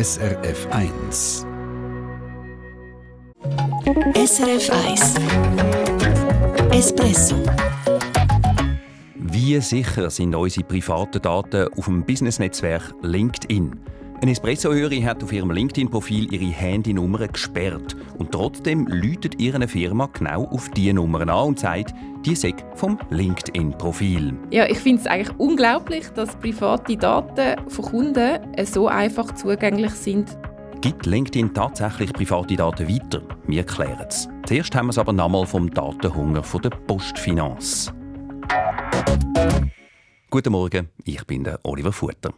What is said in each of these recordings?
SRF 1. SRF 1 Espresso Wie sicher sind unsere privaten Daten auf dem Businessnetzwerk LinkedIn? Eine Espresso-Hörerin hat auf ihrem LinkedIn-Profil ihre Handynummer gesperrt. Und trotzdem läutet ihre Firma genau auf diese Nummern an und sagt, die sei vom LinkedIn-Profil. Ja, ich finde es eigentlich unglaublich, dass private Daten von Kunden so einfach zugänglich sind. Gibt LinkedIn tatsächlich private Daten weiter? Wir klären es. Zuerst haben wir es aber nochmal vom Datenhunger von der Postfinanz. Guten Morgen, ich bin der Oliver Futter.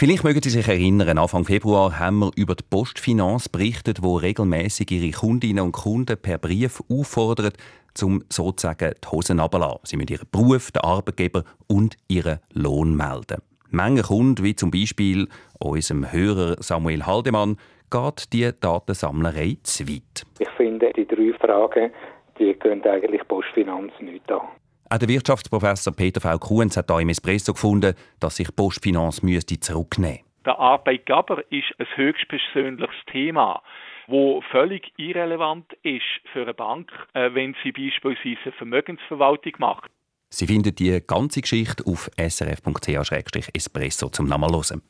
Vielleicht mögen Sie sich erinnern, Anfang Februar haben wir über die Postfinanz berichtet, wo regelmäßig ihre Kundinnen und Kunden per Brief auffordert, zum sozusagen die Hosen runterzulassen. Sie müssen ihren Beruf, den Arbeitgeber und ihren Lohn melden. Menge Kunden, wie zum Beispiel unserem Hörer Samuel Haldemann, geht die Datensammlerei zu weit. Ich finde, die drei Fragen die gehen eigentlich Postfinanz nicht an. Auch der Wirtschaftsprofessor Peter V. Kuhns hat hier im Espresso gefunden, dass sich Postfinanz müsste zurücknehmen. Der Arbeitgeber ist ein höchstpersönliches Thema, wo völlig irrelevant ist für eine Bank, äh, wenn sie beispielsweise Vermögensverwaltung macht. Sie finden die ganze Geschichte auf srf.ch-espresso zum Nachlesen.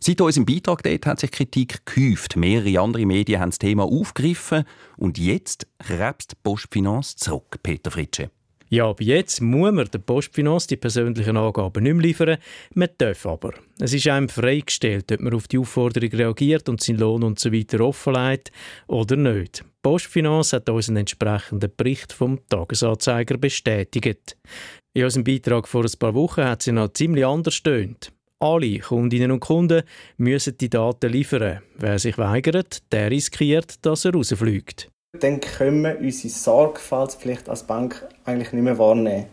Seit unserem Beitrag dort hat sich Kritik gehäuft. Mehrere andere Medien haben das Thema aufgegriffen und jetzt krebst Postfinanz zurück, Peter Fritsche. Ja, aber jetzt muss man der Postfinanz die persönlichen Angaben nicht mehr liefern. Man darf aber. Es ist einem freigestellt, ob man auf die Aufforderung reagiert und seinen Lohn und so weiter offenlegt oder nicht. Postfinanz hat uns einen entsprechenden Bericht vom Tagesanzeiger bestätigt. In unserem Beitrag vor ein paar Wochen hat sie noch ziemlich anders stöhnt. Alle Kundinnen und Kunden müssen die Daten liefern. Wer sich weigert, der riskiert, dass er rausfliegt dann können wir unsere Sorgfaltspflicht als Bank eigentlich nicht mehr wahrnehmen.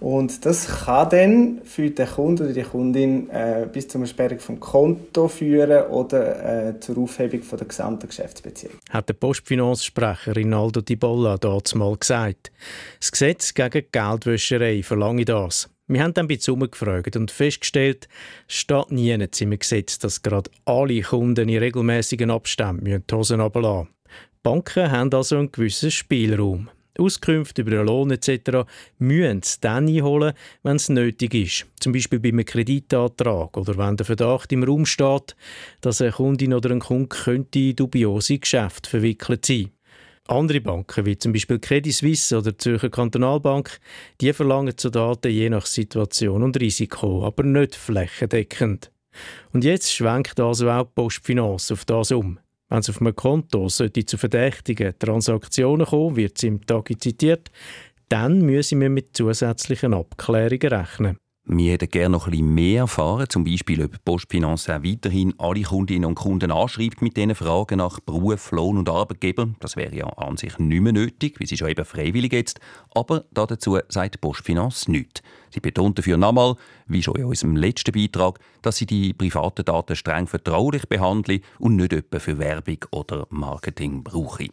Und das kann dann für den Kunden oder die Kundin äh, bis zur Sperrung vom Konto führen oder äh, zur Aufhebung von der gesamten Geschäftsbeziehung. Hat der Postfinanzsprecher Rinaldo Di Bolla dazu mal gesagt. Das Gesetz gegen Geldwäscherei verlange das. Wir haben dann bei Summe gefragt und festgestellt, es steht nie im Gesetz, dass gerade alle Kunden in regelmäßigen Abständen die Hosen runterlassen Banken haben also einen gewissen Spielraum. Auskünfte über den Lohn etc. müssen sie dann einholen, wenn es nötig ist. Zum Beispiel bei einem Kreditantrag oder wenn der Verdacht im Raum steht, dass eine Kundin oder ein Kunde könnte in dubiose Geschäfte verwickelt sein. Andere Banken, wie zum Beispiel Credit Suisse oder die Zürcher Kantonalbank, die verlangen zu Daten je nach Situation und Risiko, aber nicht flächendeckend. Und jetzt schwenkt also auch die Postfinanz auf das um. Wenn es auf einem Konto sollte zu verdächtigen Transaktionen kommen, wird es im Tag zitiert, dann müssen wir mit zusätzlichen Abklärungen rechnen. Wir hätten gerne noch ein bisschen mehr erfahren, zum Beispiel, ob Postfinanz auch weiterhin alle Kundinnen und Kunden anschreibt mit diesen Fragen nach Beruf, Lohn und Arbeitgeber. Das wäre ja an sich nicht mehr nötig, weil sie schon eben freiwillig jetzt. Aber dazu sagt Postfinanz nichts. Sie betont dafür nochmal, wie schon in unserem letzten Beitrag, dass sie die privaten Daten streng vertraulich behandeln und nicht etwa für Werbung oder Marketing brauchen.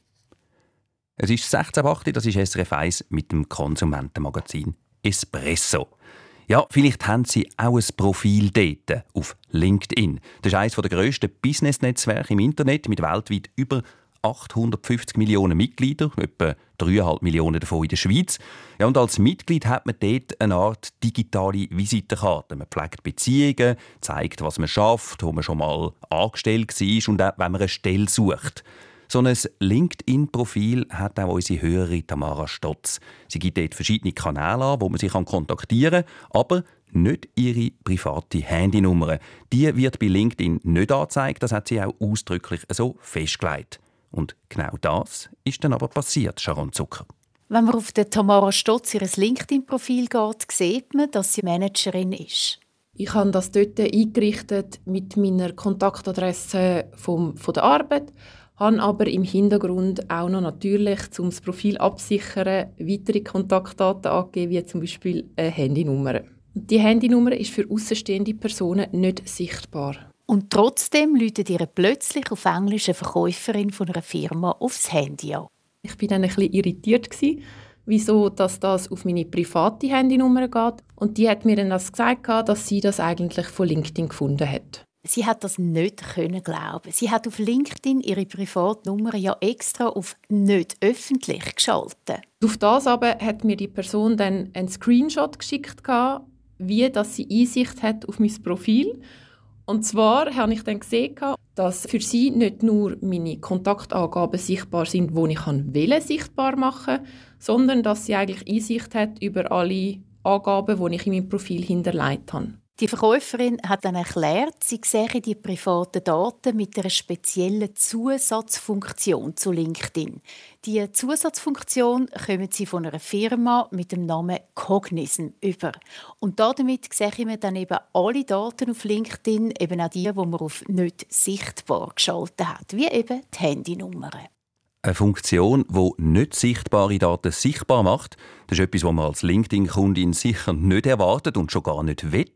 Es ist 16.08 das ist SRF 1 mit dem Konsumentenmagazin Espresso. Ja, vielleicht haben Sie auch ein Profil dort auf LinkedIn. Das ist eines der grössten Business-Netzwerke im Internet mit weltweit über 850 Millionen Mitglieder, etwa 3,5 Millionen davon in der Schweiz. Ja, und als Mitglied hat man dort eine Art digitale Visitenkarte. Man pflegt Beziehungen, zeigt, was man schafft, wo man schon mal angestellt war und auch, wenn man eine Stelle sucht. So ein LinkedIn-Profil hat auch unsere Hörerin Tamara Stotz. Sie gibt dort verschiedene Kanäle an, wo man sich kontaktieren kann, aber nicht ihre private Handynummer. Die wird bei LinkedIn nicht angezeigt, das hat sie auch ausdrücklich so festgelegt. Und genau das ist dann aber passiert, Sharon Zucker. Wenn man auf den Tamara Stotz ihr LinkedIn-Profil geht, sieht man, dass sie Managerin ist. Ich habe das dort eingerichtet mit meiner Kontaktadresse vom, von der Arbeit habe aber im Hintergrund auch noch natürlich, um das Profil absichern, weitere Kontaktdaten angegeben, wie zum Beispiel eine Handynummer. Die Handynummer ist für außenstehende Personen nicht sichtbar. Und trotzdem läutet ihr plötzlich auf Englisch eine Verkäuferin von einer Firma aufs Handy an. Ich war dann ein bisschen irritiert wieso dass das auf meine private Handynummer geht. Und die hat mir dann das gesagt, dass sie das eigentlich von LinkedIn gefunden hat. Sie hat das nicht können glauben. Sie hat auf LinkedIn ihre Privatnummer ja extra auf nicht öffentlich geschaltet. Auf das aber hat mir die Person dann einen Screenshot geschickt, wie dass sie Einsicht hat auf mein Profil. Und zwar habe ich dann gesehen, dass für sie nicht nur meine Kontaktangaben sichtbar sind, wo ich will sichtbar machen sondern dass sie eigentlich Einsicht hat über alle Angaben, die ich in meinem Profil hinterlegt habe. Die Verkäuferin hat dann erklärt, sie sehe die privaten Daten mit einer speziellen Zusatzfunktion zu LinkedIn. Die Zusatzfunktion kommen sie von einer Firma mit dem Namen Cognizant über. Und damit sehe man dann eben alle Daten auf LinkedIn, eben auch die, die man auf nicht sichtbar geschaltet hat, wie eben die Handynummern. Eine Funktion, die nicht sichtbare Daten sichtbar macht, das ist etwas, was man als LinkedIn-Kundin sicher nicht erwartet und schon gar nicht will.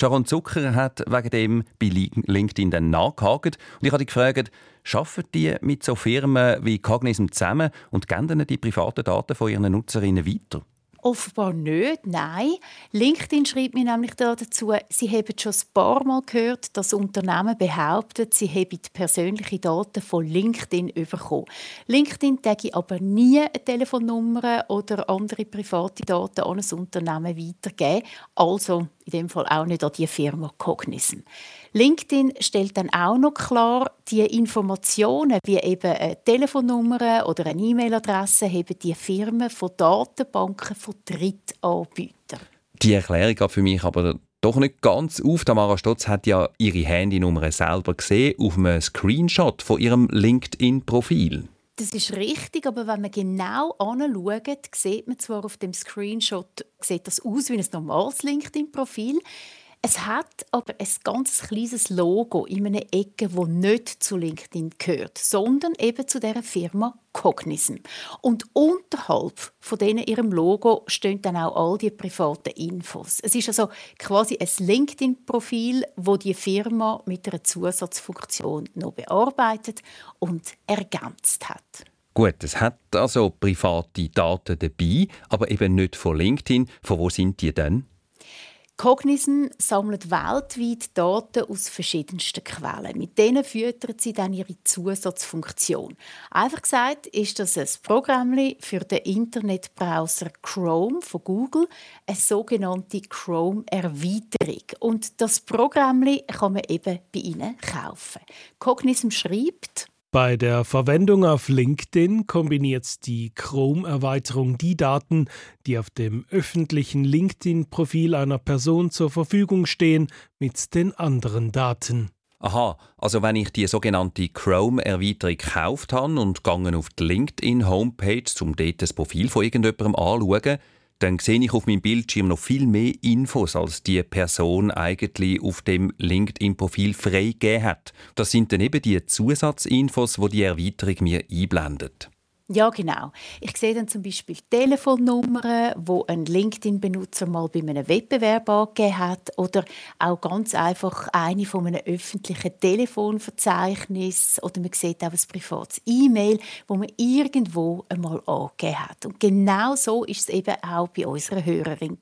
Sharon Zucker hat wegen dem bei LinkedIn dann nachgehakt und ich habe gefragt, arbeiten die mit so Firmen wie Cognism zusammen und geben die privaten Daten von ihren Nutzerinnen weiter? Offenbar nicht, nein. LinkedIn schreibt mir nämlich dazu, sie haben schon ein paar Mal gehört, dass Unternehmen behaupten, sie hätten persönliche Daten von LinkedIn bekommen. LinkedIn täge aber nie eine Telefonnummer oder andere private Daten an ein Unternehmen weitergeben. Also in dem Fall auch nicht an die Firma Cognizant. LinkedIn stellt dann auch noch klar, die Informationen wie eben eine Telefonnummer oder eine E-Mail-Adresse haben die Firmen von Datenbanken von Drittanbietern. Die Erklärung gab für mich aber doch nicht ganz auf. Tamara Stotz hat ja ihre Handynummer selber gesehen auf einem Screenshot von ihrem LinkedIn-Profil. Das ist richtig, aber wenn man genau anschaut, sieht man zwar auf dem Screenshot sieht das aus wie ein normales LinkedIn-Profil. Es hat aber ein ganz kleines Logo in einer Ecke, wo nicht zu LinkedIn gehört, sondern eben zu der Firma Cognizant. Und unterhalb von denen ihrem Logo stehen dann auch all die privaten Infos. Es ist also quasi ein LinkedIn-Profil, wo die Firma mit einer Zusatzfunktion noch bearbeitet und ergänzt hat. Gut, es hat also private Daten dabei, aber eben nicht von LinkedIn. Von wo sind die denn? Cognizant sammelt weltweit Daten aus verschiedensten Quellen. Mit denen füttert sie dann ihre Zusatzfunktion. Einfach gesagt ist das ein Programm für den Internetbrowser Chrome von Google, eine sogenannte Chrome-Erweiterung. Und das Programm kann man eben bei ihnen kaufen. Cognizant schreibt, bei der Verwendung auf LinkedIn kombiniert die Chrome-Erweiterung die Daten, die auf dem öffentlichen LinkedIn-Profil einer Person zur Verfügung stehen, mit den anderen Daten. Aha, also wenn ich die sogenannte Chrome-Erweiterung gekauft habe und gegangen auf die LinkedIn-Homepage, um dort das Profil von irgendjemandem anzuschauen, dann sehe ich auf meinem Bildschirm noch viel mehr Infos, als die Person eigentlich auf dem LinkedIn-Profil freigegeben hat. Das sind dann eben die Zusatzinfos, wo die, die Erweiterung mir einblendet. Ja, genau. Ich sehe dann zum Beispiel Telefonnummern, wo ein LinkedIn-Benutzer mal bei einem Wettbewerb angegeben hat oder auch ganz einfach eine von einem öffentlichen Telefonverzeichnis oder man sieht auch ein privates E-Mail, wo man irgendwo einmal angegeben hat. Und genau so ist es eben auch bei unserer Hörerin.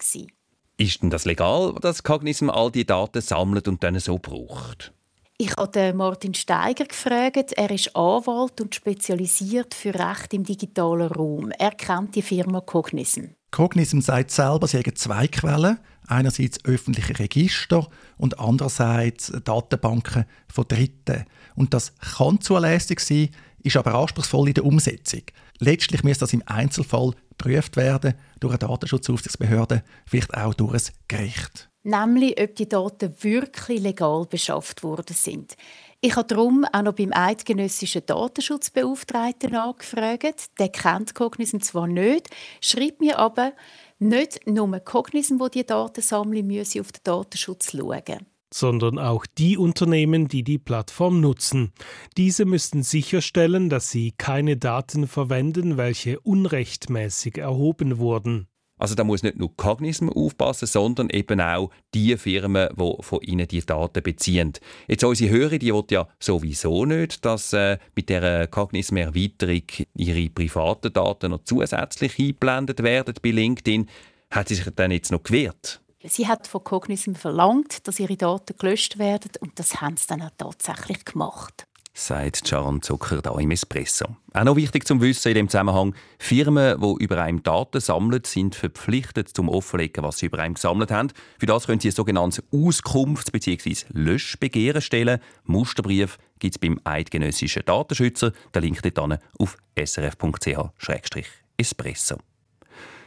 Ist denn das legal, dass Cognizant all die Daten sammelt und dann so braucht? Ich habe Martin Steiger gefragt. Er ist Anwalt und spezialisiert für Recht im digitalen Raum. Er kennt die Firma Cognizant. Cognizant sagt selber, sie haben zwei Quellen. Einerseits öffentliche Register und andererseits Datenbanken von Dritten. Und das kann zulässig sein, ist aber anspruchsvoll in der Umsetzung. Letztlich muss das im Einzelfall geprüft werden durch eine Datenschutzaufsichtsbehörde, vielleicht auch durch ein Gericht nämlich ob die Daten wirklich legal beschafft worden sind. Ich habe darum auch noch beim eidgenössischen Datenschutzbeauftragten angefragt. Der kennt Cognizant zwar nicht, schreibt mir aber, nicht nur Cognizant, die Daten sammeln müsse, auf den Datenschutz schauen sondern auch die Unternehmen, die die Plattform nutzen. Diese müssten sicherstellen, dass sie keine Daten verwenden, welche unrechtmäßig erhoben wurden. Also da muss nicht nur Cognizant aufpassen, sondern eben auch die Firmen, die von ihnen die Daten beziehen. Jetzt unsere Hörer, die will ja sowieso nicht, dass äh, mit der Cognizant-Erweiterung ihre privaten Daten noch zusätzlich eingeblendet werden bei LinkedIn. Hat sie sich dann jetzt noch gewehrt? Sie hat von Cognism verlangt, dass ihre Daten gelöscht werden und das haben sie dann auch tatsächlich gemacht sagt Sharon Zucker da im Espresso. Auch noch wichtig zum Wissen in dem Zusammenhang, Firmen, die über einem Daten sammeln, sind verpflichtet zum Offenlegen, was sie über einem gesammelt haben. Für das können sie ein sogenanntes Auskunfts- bzw. Löschbegehren stellen. Musterbrief gibt es beim eidgenössischen Datenschützer. Der Link dort auf srf.ch-espresso.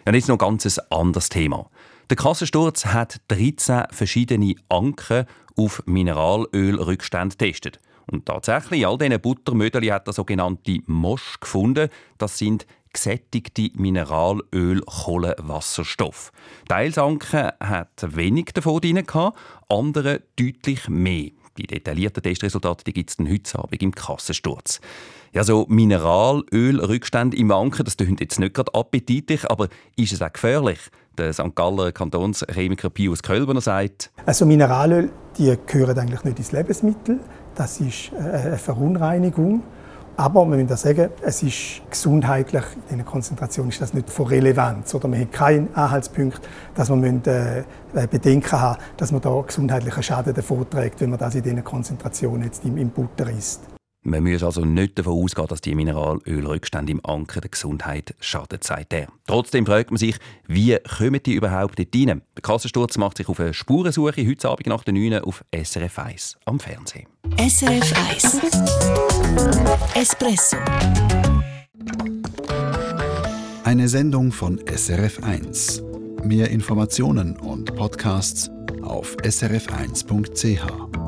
Ja, jetzt noch ein ganz anderes Thema. Der Kassensturz hat 13 verschiedene Anken auf Mineralölrückstände getestet. Und tatsächlich, all diesen Buttermödeli hat er sogenannte Mosch gefunden. Das sind gesättigte Mineralöl, Kohlenwasserstoff. Teilsanken hat wenig davon drin, andere deutlich mehr. Die detaillierten Testresultate gibt es heute Abend im Kassensturz. Ja, so Mineralölrückstände im Anken, das klingt jetzt nicht gerade appetitlich, aber ist es auch gefährlich? Der St. Galler Kantonschemiker Pius Kölberner sagt, also Mineralöl, die gehören eigentlich nicht ins Lebensmittel. Das ist äh, eine Verunreinigung. Aber man muss sagen, es ist gesundheitlich, in einer Konzentration ist das nicht von Relevanz. Oder man hat keinen Anhaltspunkt, dass man müssen, äh, Bedenken haben dass man da gesundheitlichen Schaden davon trägt, wenn man das in dieser Konzentration jetzt im, im Butter isst. Man muss also nicht davon ausgehen, dass die Mineralölrückstände im Anker der Gesundheit schaden, sagt er. Trotzdem fragt man sich, wie kommen die überhaupt dort rein? Der Kassensturz macht sich auf eine Spurensuche heute Abend nach der 9 auf SRF 1 am Fernsehen. SRF 1 Espresso Eine Sendung von SRF 1. Mehr Informationen und Podcasts auf srf1.ch.